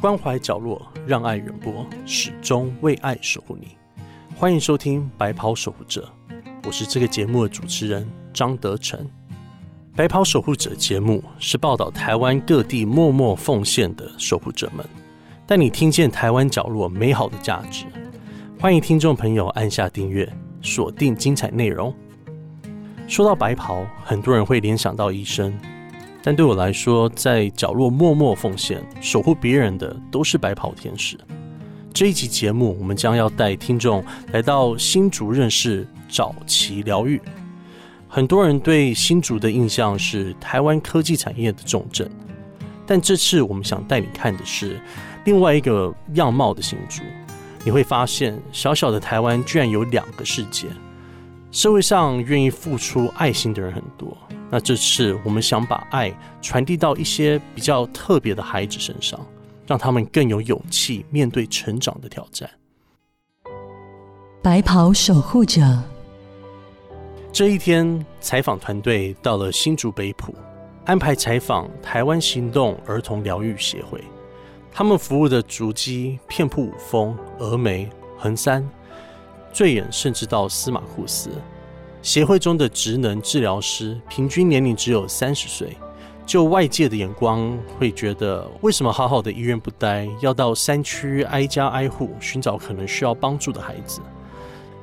关怀角落，让爱远播，始终为爱守护你。欢迎收听《白袍守护者》，我是这个节目的主持人张德成。《白袍守护者》节目是报道台湾各地默默奉献的守护者们，带你听见台湾角落美好的价值。欢迎听众朋友按下订阅，锁定精彩内容。说到白袍，很多人会联想到医生。但对我来说，在角落默默奉献、守护别人的都是白袍天使。这一集节目，我们将要带听众来到新竹认识早期疗愈。很多人对新竹的印象是台湾科技产业的重镇，但这次我们想带你看的是另外一个样貌的新竹。你会发现，小小的台湾居然有两个世界。社会上愿意付出爱心的人很多。那这次我们想把爱传递到一些比较特别的孩子身上，让他们更有勇气面对成长的挑战。白袍守护者，这一天，采访团队到了新竹北埔，安排采访台湾行动儿童疗愈协会。他们服务的足迹遍布五峰、峨眉、横山，最远甚至到司马库斯。协会中的职能治疗师平均年龄只有三十岁，就外界的眼光会觉得，为什么好好的医院不待，要到山区挨家挨户寻找可能需要帮助的孩子？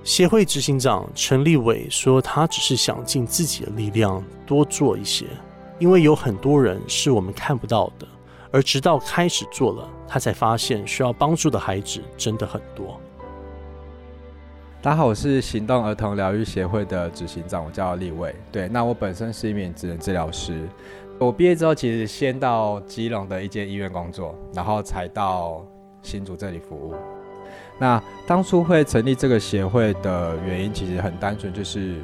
协会执行长陈立伟说，他只是想尽自己的力量多做一些，因为有很多人是我们看不到的，而直到开始做了，他才发现需要帮助的孩子真的很多。大家好，我是行动儿童疗愈协会的执行长，我叫立伟。对，那我本身是一名职能治疗师。我毕业之后，其实先到基隆的一间医院工作，然后才到新竹这里服务。那当初会成立这个协会的原因，其实很单纯，就是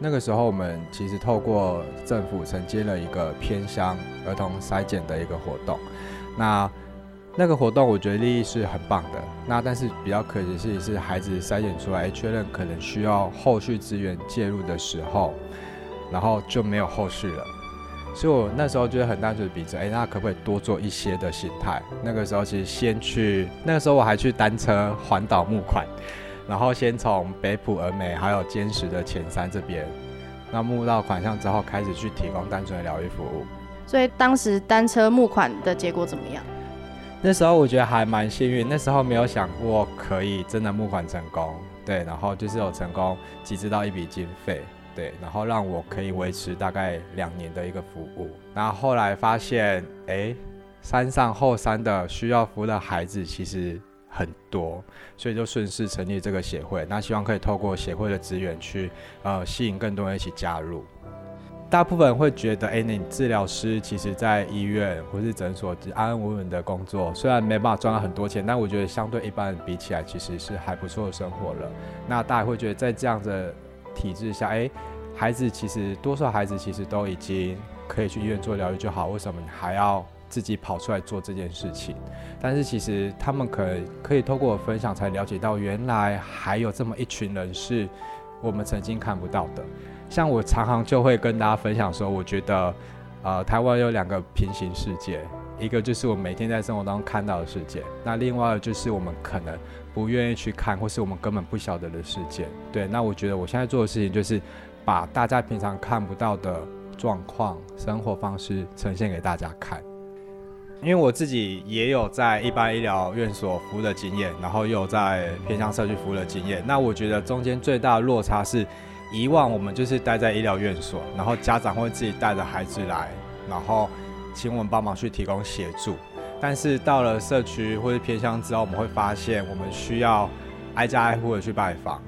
那个时候我们其实透过政府承接了一个偏乡儿童筛检的一个活动。那那个活动我觉得利益是很棒的，那但是比较可惜的是，是孩子筛选出来确认可能需要后续资源介入的时候，然后就没有后续了。所以我那时候觉得很单纯的比着，哎，那可不可以多做一些的心态？那个时候其实先去，那个时候我还去单车环岛募款，然后先从北埔、峨眉还有坚实的前山这边，那募到款项之后，开始去提供单纯的疗愈服务。所以当时单车募款的结果怎么样？那时候我觉得还蛮幸运，那时候没有想过可以真的募款成功，对，然后就是有成功集资到一笔经费，对，然后让我可以维持大概两年的一个服务。然后后来发现，哎，山上后山的需要服务的孩子其实很多，所以就顺势成立这个协会。那希望可以透过协会的资源去，呃，吸引更多人一起加入。大部分人会觉得，哎，你治疗师其实在医院或是诊所安安稳稳的工作，虽然没办法赚到很多钱，但我觉得相对一般人比起来，其实是还不错的生活了。那大家会觉得，在这样的体制下，哎，孩子其实多数孩子其实都已经可以去医院做疗愈就好，为什么你还要自己跑出来做这件事情？但是其实他们可可以透过我分享才了解到，原来还有这么一群人是我们曾经看不到的。像我常常就会跟大家分享说，我觉得，呃，台湾有两个平行世界，一个就是我每天在生活当中看到的世界，那另外就是我们可能不愿意去看，或是我们根本不晓得的世界。对，那我觉得我现在做的事情就是把大家平常看不到的状况、生活方式呈现给大家看。因为我自己也有在一般医疗院所服务的经验，然后又有在偏向社区服务的经验，那我觉得中间最大的落差是。以往我们就是待在医疗院所，然后家长会自己带着孩子来，然后请我们帮忙去提供协助。但是到了社区或者偏乡之后，我们会发现我们需要挨家挨户的去拜访，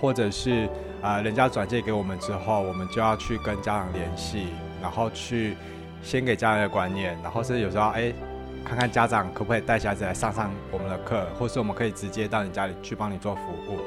或者是呃人家转介给我们之后，我们就要去跟家长联系，然后去先给家人的观念，然后是有时候哎看看家长可不可以带小孩子来上上我们的课，或是我们可以直接到你家里去帮你做服务。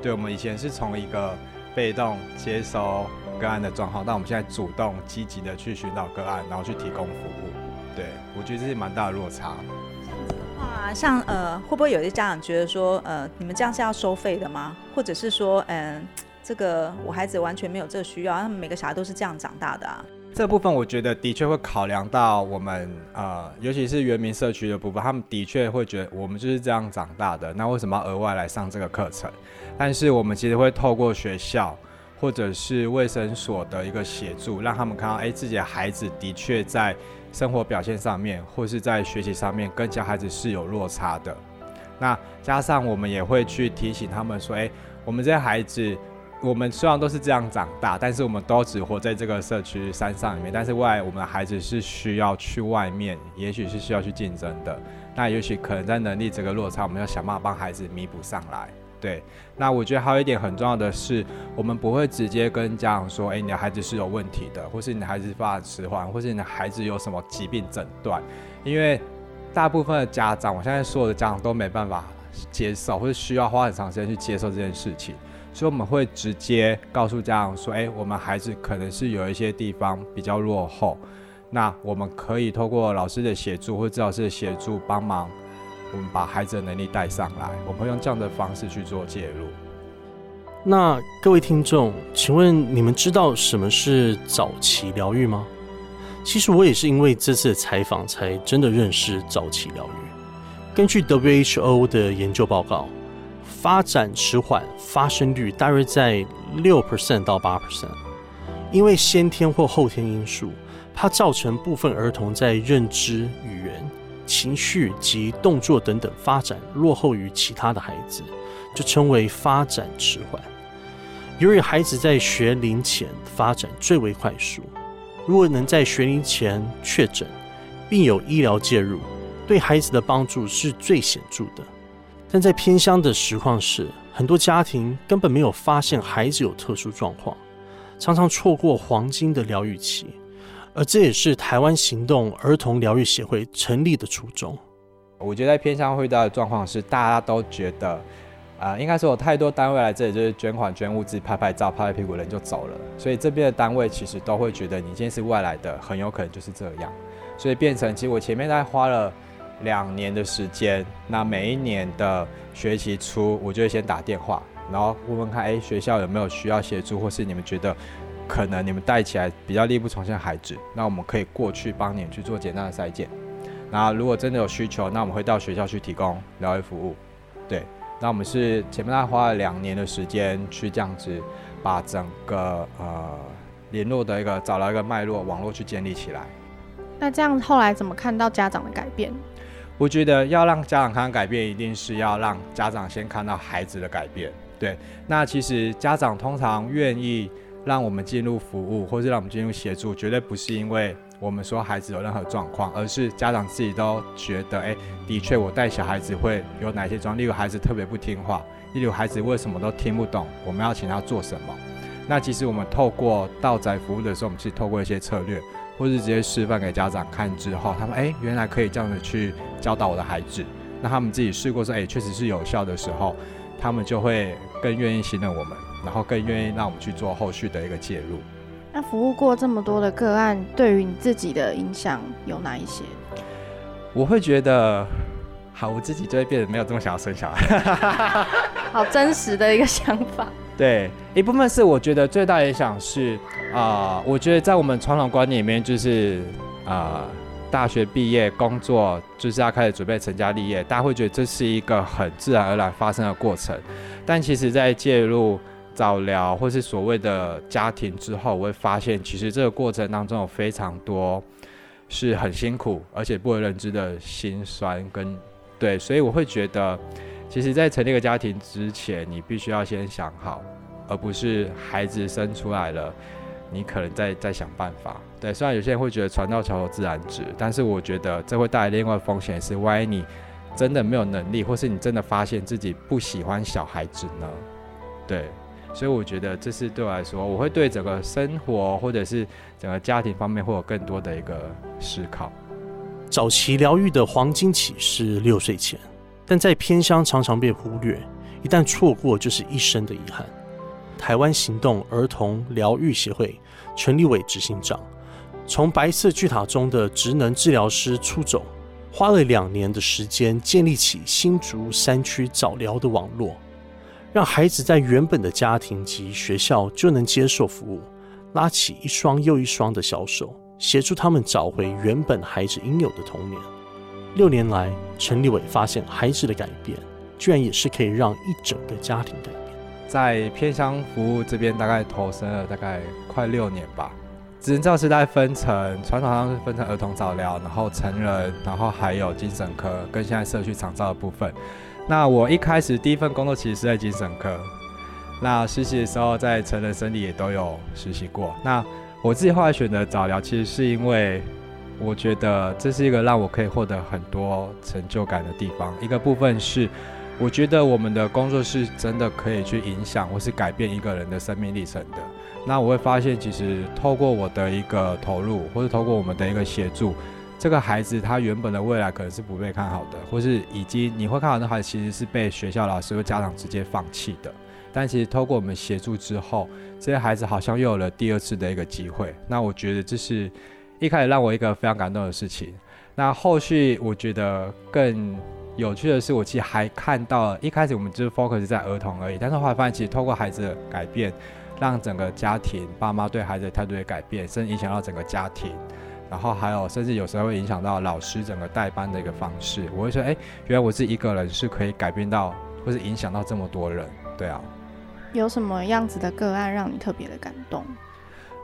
对，我们以前是从一个。被动接收个案的状况，那我们现在主动积极的去寻找个案，然后去提供服务。对我觉得这是蛮大的落差。这样子的话，像呃，会不会有些家长觉得说，呃，你们这样是要收费的吗？或者是说，嗯，这个我孩子完全没有这个需要，他们每个小孩都是这样长大的啊？这部分我觉得的确会考量到我们呃，尤其是原民社区的部分，他们的确会觉得我们就是这样长大的，那为什么要额外来上这个课程？但是我们其实会透过学校或者是卫生所的一个协助，让他们看到，哎，自己的孩子的确在生活表现上面，或是在学习上面，跟其他孩子是有落差的。那加上我们也会去提醒他们说，哎，我们这些孩子，我们虽然都是这样长大，但是我们都只活在这个社区山上里面，但是未来我们的孩子是需要去外面，也许是需要去竞争的。那也许可能在能力这个落差，我们要想办法帮孩子弥补上来。对，那我觉得还有一点很重要的是，我们不会直接跟家长说，哎，你的孩子是有问题的，或是你的孩子发展迟缓，或是你的孩子有什么疾病诊断，因为。大部分的家长，我现在所有的家长都没办法接受，或是需要花很长时间去接受这件事情，所以我们会直接告诉家长说：“哎，我们孩子可能是有一些地方比较落后，那我们可以透过老师的协助或者治疗师的协助帮忙，我们把孩子的能力带上来。我们会用这样的方式去做介入。”那各位听众，请问你们知道什么是早期疗愈吗？其实我也是因为这次的采访，才真的认识早期疗愈。根据 WHO 的研究报告，发展迟缓发生率大约在六 percent 到八 percent。因为先天或后天因素，它造成部分儿童在认知、语言、情绪及动作等等发展落后于其他的孩子，就称为发展迟缓。由于孩子在学龄前发展最为快速。如果能在学龄前确诊，并有医疗介入，对孩子的帮助是最显著的。但在偏乡的实况是，很多家庭根本没有发现孩子有特殊状况，常常错过黄金的疗愈期。而这也是台湾行动儿童疗愈协会成立的初衷。我觉得在偏乡会遇到的状况是，大家都觉得。啊，应该说有太多单位来这里，就是捐款、捐物资、拍拍照、拍拍屁股，人就走了。所以这边的单位其实都会觉得你今天是外来的，很有可能就是这样。所以变成，其实我前面大概花了两年的时间，那每一年的学期初，我就会先打电话，然后问问看，哎，学校有没有需要协助，或是你们觉得可能你们带起来比较力不从心的孩子，那我们可以过去帮你们去做简单的筛检。那如果真的有需求，那我们会到学校去提供疗愈服务，对。那我们是前面大概花了两年的时间去这样子，把整个呃联络的一个找到一个脉络网络去建立起来。那这样后来怎么看到家长的改变？我觉得要让家长看到改变，一定是要让家长先看到孩子的改变。对，那其实家长通常愿意让我们进入服务，或是让我们进入协助，绝对不是因为。我们说孩子有任何状况，而是家长自己都觉得，哎，的确我带小孩子会有哪些状况？例如孩子特别不听话，例如孩子为什么都听不懂，我们要请他做什么？那其实我们透过道宅服务的时候，我们是透过一些策略，或是直接示范给家长看之后，他们哎，原来可以这样子去教导我的孩子。那他们自己试过说，哎，确实是有效的时候，他们就会更愿意信任我们，然后更愿意让我们去做后续的一个介入。那服务过这么多的个案，对于你自己的影响有哪一些？我会觉得，好，我自己就会变得没有这么想要生小孩。好真实的一个想法。对，一部分是我觉得最大影响是啊，我觉得在我们传统观念里面，就是啊，大学毕业工作就是要开始准备成家立业，大家会觉得这是一个很自然而然发生的过程，但其实在介入。早疗或是所谓的家庭之后，我会发现其实这个过程当中有非常多是很辛苦，而且不为人知的辛酸跟对，所以我会觉得，其实，在成立一个家庭之前，你必须要先想好，而不是孩子生出来了，你可能再再想办法。对，虽然有些人会觉得船到桥头自然直，但是我觉得这会带来另外风险是，万一你真的没有能力，或是你真的发现自己不喜欢小孩子呢？对。所以我觉得这是对我来说，我会对整个生活或者是整个家庭方面会有更多的一个思考。早期疗愈的黄金期是六岁前，但在偏乡常常被忽略，一旦错过就是一生的遗憾。台湾行动儿童疗愈协会陈立伟执行长，从白色巨塔中的职能治疗师出走，花了两年的时间建立起新竹山区早疗的网络。让孩子在原本的家庭及学校就能接受服务，拉起一双又一双的小手，协助他们找回原本孩子应有的童年。六年来，陈立伟发现孩子的改变，居然也是可以让一整个家庭改变。在偏乡服务这边，大概投身了大概快六年吧。职能教师大概分成传统上是分成儿童早疗，然后成人，然后还有精神科跟现在社区长照的部分。那我一开始第一份工作其实是在精神科，那实习的时候在成人生理也都有实习过。那我自己后来选择早疗，其实是因为我觉得这是一个让我可以获得很多成就感的地方。一个部分是我觉得我们的工作是真的可以去影响或是改变一个人的生命历程的。那我会发现，其实透过我的一个投入，或是透过我们的一个协助，这个孩子他原本的未来可能是不被看好的，或是以及你会看好的孩子其实是被学校老师或家长直接放弃的。但其实透过我们协助之后，这些孩子好像又有了第二次的一个机会。那我觉得这是一开始让我一个非常感动的事情。那后续我觉得更有趣的是，我其实还看到一开始我们就是 focus 在儿童而已，但是后来发现其实透过孩子的改变。让整个家庭爸妈对孩子的态度也改变，甚至影响到整个家庭，然后还有甚至有时候会影响到老师整个代班的一个方式。我会说，哎，原来我自己一个人是可以改变到，或是影响到这么多人，对啊。有什么样子的个案让你特别的感动？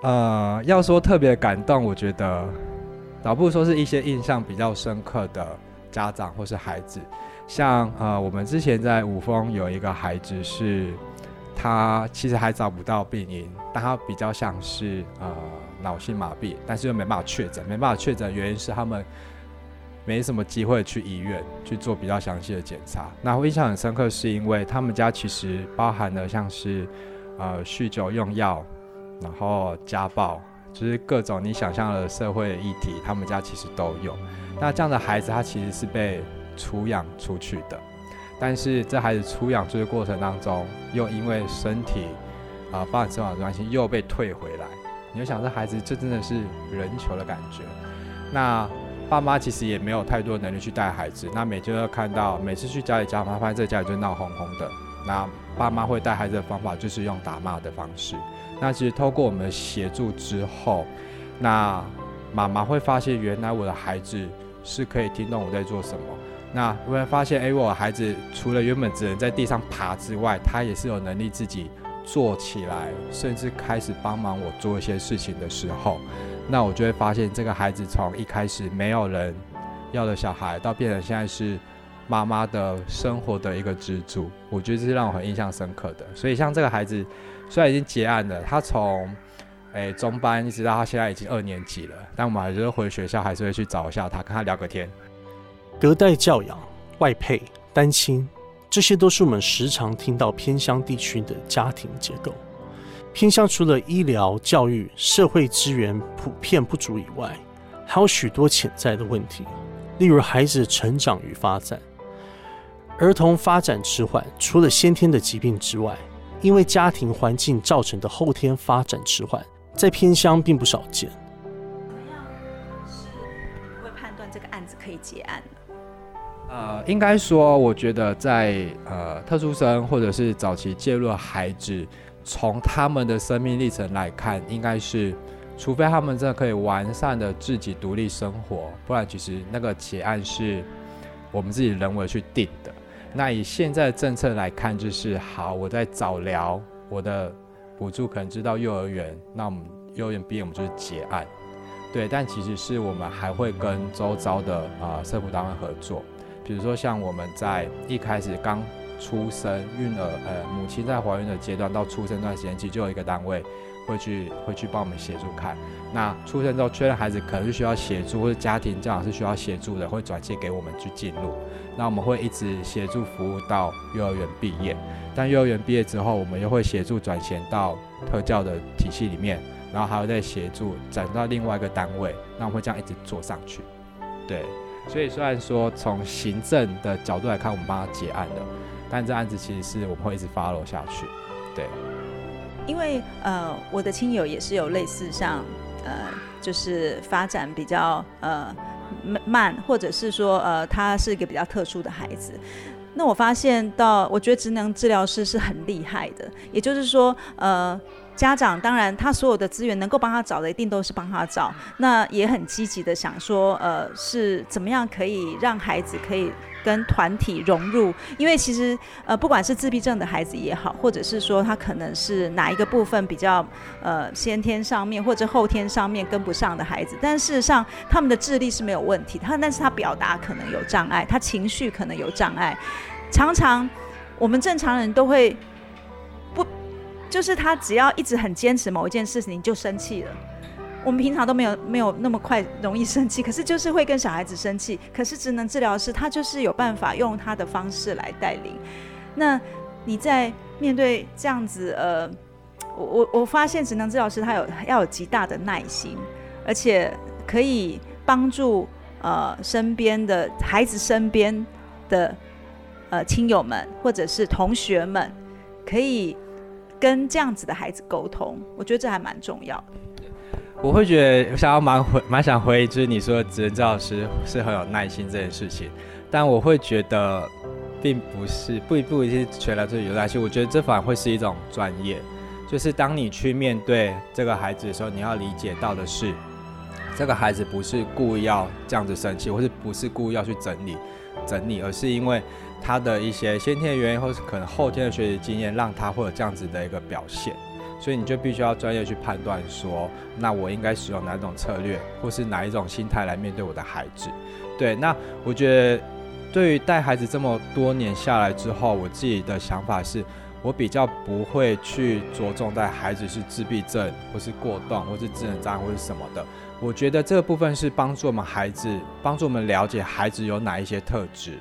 呃，要说特别感动，我觉得倒不如说是一些印象比较深刻的家长或是孩子，像呃，我们之前在五峰有一个孩子是。他其实还找不到病因，但他比较像是呃脑性麻痹，但是又没办法确诊，没办法确诊原因是他们没什么机会去医院去做比较详细的检查。那我印象很深刻，是因为他们家其实包含了像是呃酗酒用药，然后家暴，就是各种你想象的社会议题，他们家其实都有。那这样的孩子，他其实是被出养出去的。但是这孩子出养这个过程当中，又因为身体啊发展生长的关系，又被退回来。你就想，这孩子这真的是人球的感觉。那爸妈其实也没有太多能力去带孩子。那每天都看到，每次去家里家访，发现这家里就闹哄哄的。那爸妈会带孩子的方法就是用打骂的方式。那其实透过我们协助之后，那妈妈会发现，原来我的孩子是可以听懂我在做什么。那我会发现，哎，我的孩子除了原本只能在地上爬之外，他也是有能力自己坐起来，甚至开始帮忙我做一些事情的时候，那我就会发现，这个孩子从一开始没有人要的小孩，到变成现在是妈妈的生活的一个支柱，我觉得这是让我很印象深刻的。所以，像这个孩子虽然已经结案了，他从诶中班一直到他现在已经二年级了，但我们还是回学校，还是会去找一下他，跟他聊个天。隔代教养、外配、单亲，这些都是我们时常听到偏乡地区的家庭结构。偏乡除了医疗、教育、社会资源普遍不足以外，还有许多潜在的问题，例如孩子的成长与发展。儿童发展迟缓，除了先天的疾病之外，因为家庭环境造成的后天发展迟缓，在偏乡并不少见。怎么样是会判断这个案子可以结案？呃，应该说，我觉得在呃特殊生或者是早期介入的孩子，从他们的生命历程来看，应该是，除非他们真的可以完善的自己独立生活，不然其实那个结案是我们自己人为去定的。那以现在的政策来看，就是好，我在早疗，我的补助可能知道幼儿园，那我们幼儿园毕业，我们就是结案，对。但其实是我们还会跟周遭的啊社福单位合作。比如说，像我们在一开始刚出生、孕儿呃母亲在怀孕的阶段到出生段时间，其实就有一个单位会去会去帮我们协助看。那出生之后确认孩子可能是需要协助，或者家庭这样是需要协助的，会转接给我们去进入。那我们会一直协助服务到幼儿园毕业。但幼儿园毕业之后，我们又会协助转衔到特教的体系里面，然后还会再协助转到另外一个单位。那我们会这样一直做上去，对。所以虽然说从行政的角度来看，我们帮他结案的，但这案子其实是我们会一直 follow 下去，对。因为呃，我的亲友也是有类似像呃，就是发展比较呃慢，或者是说呃，他是一个比较特殊的孩子。那我发现到，我觉得职能治疗师是很厉害的，也就是说呃。家长当然他所有的资源能够帮他找的，一定都是帮他找。那也很积极的想说，呃，是怎么样可以让孩子可以。跟团体融入，因为其实呃，不管是自闭症的孩子也好，或者是说他可能是哪一个部分比较呃先天上面或者后天上面跟不上的孩子，但事实上他们的智力是没有问题，他但是他表达可能有障碍，他情绪可能有障碍，常常我们正常人都会，就是他只要一直很坚持某一件事情就生气了。我们平常都没有没有那么快容易生气，可是就是会跟小孩子生气。可是职能治疗师他就是有办法用他的方式来带领。那你在面对这样子呃，我我我发现职能治疗师他有要有极大的耐心，而且可以帮助呃身边的孩子身边的呃亲友们或者是同学们，可以跟这样子的孩子沟通。我觉得这还蛮重要的。我会觉得我想要蛮回蛮想回忆，就是你说职能治疗师是很有耐心这件事情，但我会觉得并不是不不一定全来自于有耐心，我觉得这反而会是一种专业，就是当你去面对这个孩子的时候，你要理解到的是，这个孩子不是故意要这样子生气，或是不是故意要去整理整理，而是因为他的一些先天的原因，或是可能后天的学习经验，让他会有这样子的一个表现。所以你就必须要专业去判断，说那我应该使用哪种策略，或是哪一种心态来面对我的孩子。对，那我觉得对于带孩子这么多年下来之后，我自己的想法是，我比较不会去着重在孩子是自闭症，或是过动，或是智能障碍，或是什么的。我觉得这个部分是帮助我们孩子，帮助我们了解孩子有哪一些特质。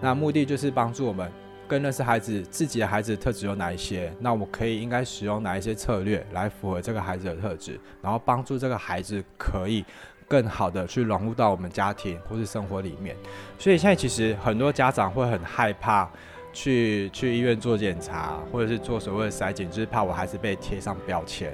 那目的就是帮助我们。更认识孩子自己的孩子特质有哪一些？那我可以应该使用哪一些策略来符合这个孩子的特质，然后帮助这个孩子可以更好的去融入到我们家庭或是生活里面。所以现在其实很多家长会很害怕去去医院做检查，或者是做所谓的筛检，就是怕我孩子被贴上标签。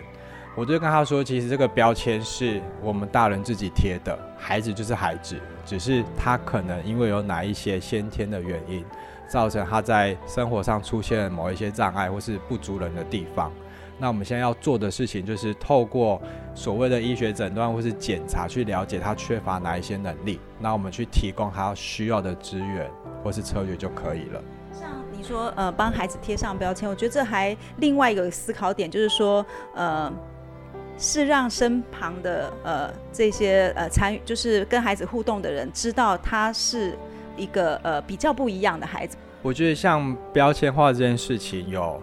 我就跟他说，其实这个标签是我们大人自己贴的，孩子就是孩子，只是他可能因为有哪一些先天的原因。造成他在生活上出现某一些障碍或是不足人的地方，那我们现在要做的事情就是透过所谓的医学诊断或是检查去了解他缺乏哪一些能力，那我们去提供他需要的资源或是策略就可以了。像你说呃帮孩子贴上标签，我觉得这还另外一个思考点就是说呃是让身旁的呃这些呃参与就是跟孩子互动的人知道他是。一个呃比较不一样的孩子，我觉得像标签化这件事情有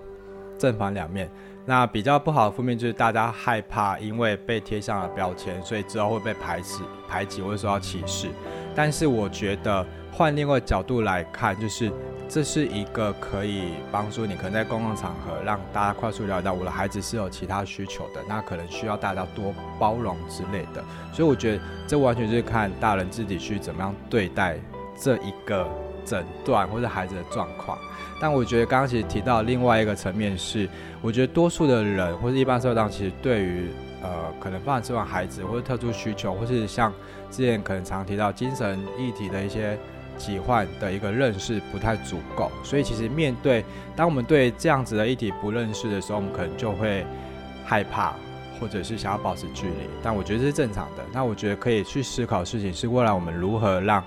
正反两面。那比较不好的负面就是大家害怕，因为被贴上了标签，所以之后会被排斥、排挤或者受到歧视。但是我觉得换另外一个角度来看，就是这是一个可以帮助你，可能在公共场合让大家快速了解到我的孩子是有其他需求的，那可能需要大家多包容之类的。所以我觉得这完全是看大人自己去怎么样对待。这一个诊断或者孩子的状况，但我觉得刚刚其实提到另外一个层面是，我觉得多数的人或者一般社会当中，其实对于呃可能发展迟缓孩子或者特殊需求，或是像之前可能常提到精神议题的一些疾患的一个认识不太足够，所以其实面对当我们对这样子的议题不认识的时候，我们可能就会害怕，或者是想要保持距离。但我觉得这是正常的。那我觉得可以去思考事情是未来我们如何让。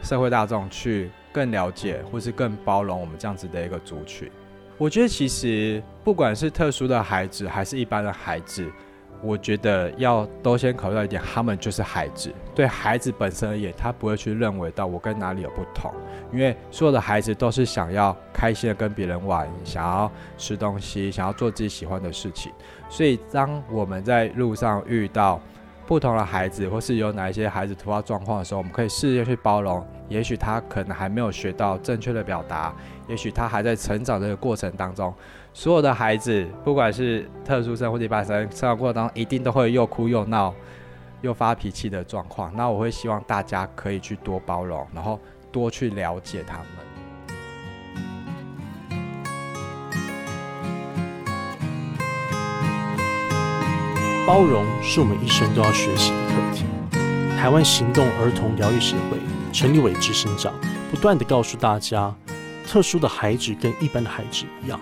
社会大众去更了解或是更包容我们这样子的一个族群，我觉得其实不管是特殊的孩子还是一般的孩子，我觉得要都先考虑到一点，他们就是孩子。对孩子本身而言，他不会去认为到我跟哪里有不同，因为所有的孩子都是想要开心的跟别人玩，想要吃东西，想要做自己喜欢的事情。所以当我们在路上遇到，不同的孩子，或是有哪一些孩子突发状况的时候，我们可以试着去包容。也许他可能还没有学到正确的表达，也许他还在成长的过程当中。所有的孩子，不管是特殊生或者一般生，成长过程当中一定都会又哭又闹、又发脾气的状况。那我会希望大家可以去多包容，然后多去了解他们。包容是我们一生都要学习的课题。台湾行动儿童疗愈协会陈立伟执行长不断的告诉大家，特殊的孩子跟一般的孩子一样，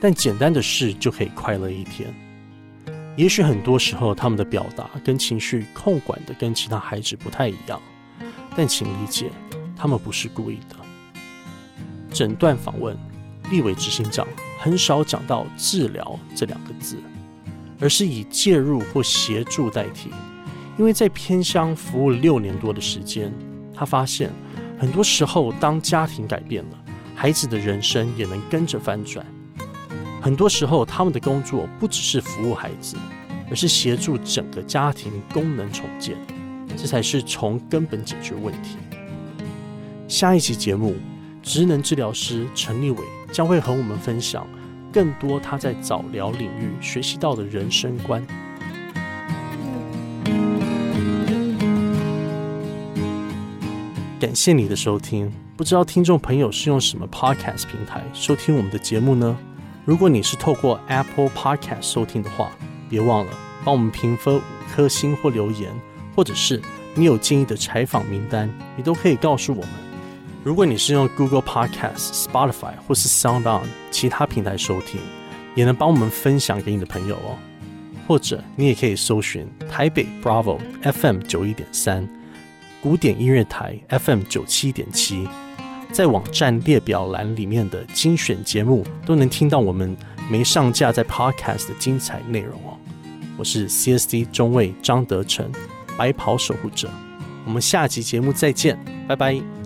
但简单的事就可以快乐一天。也许很多时候他们的表达跟情绪控管的跟其他孩子不太一样，但请理解，他们不是故意的。整段访问，立委执行长很少讲到治疗这两个字，而是以介入或协助代替。因为在偏乡服务六年多的时间，他发现很多时候，当家庭改变了，孩子的人生也能跟着翻转。很多时候，他们的工作不只是服务孩子，而是协助整个家庭功能重建，这才是从根本解决问题。下一期节目，职能治疗师陈立伟将会和我们分享更多他在早疗领域学习到的人生观。感谢你的收听，不知道听众朋友是用什么 Podcast 平台收听我们的节目呢？如果你是透过 Apple Podcast 收听的话，别忘了帮我们评分五颗星或留言，或者是你有建议的采访名单，你都可以告诉我们。如果你是用 Google Podcast、Spotify 或是 Sound On 其他平台收听，也能帮我们分享给你的朋友哦。或者你也可以搜寻台北 Bravo FM 九一点三。古典音乐台 FM 九七点七，在网站列表栏里面的精选节目都能听到我们没上架在 Podcast 的精彩内容哦。我是 CSD 中尉张德成，白袍守护者。我们下集节目再见，拜拜。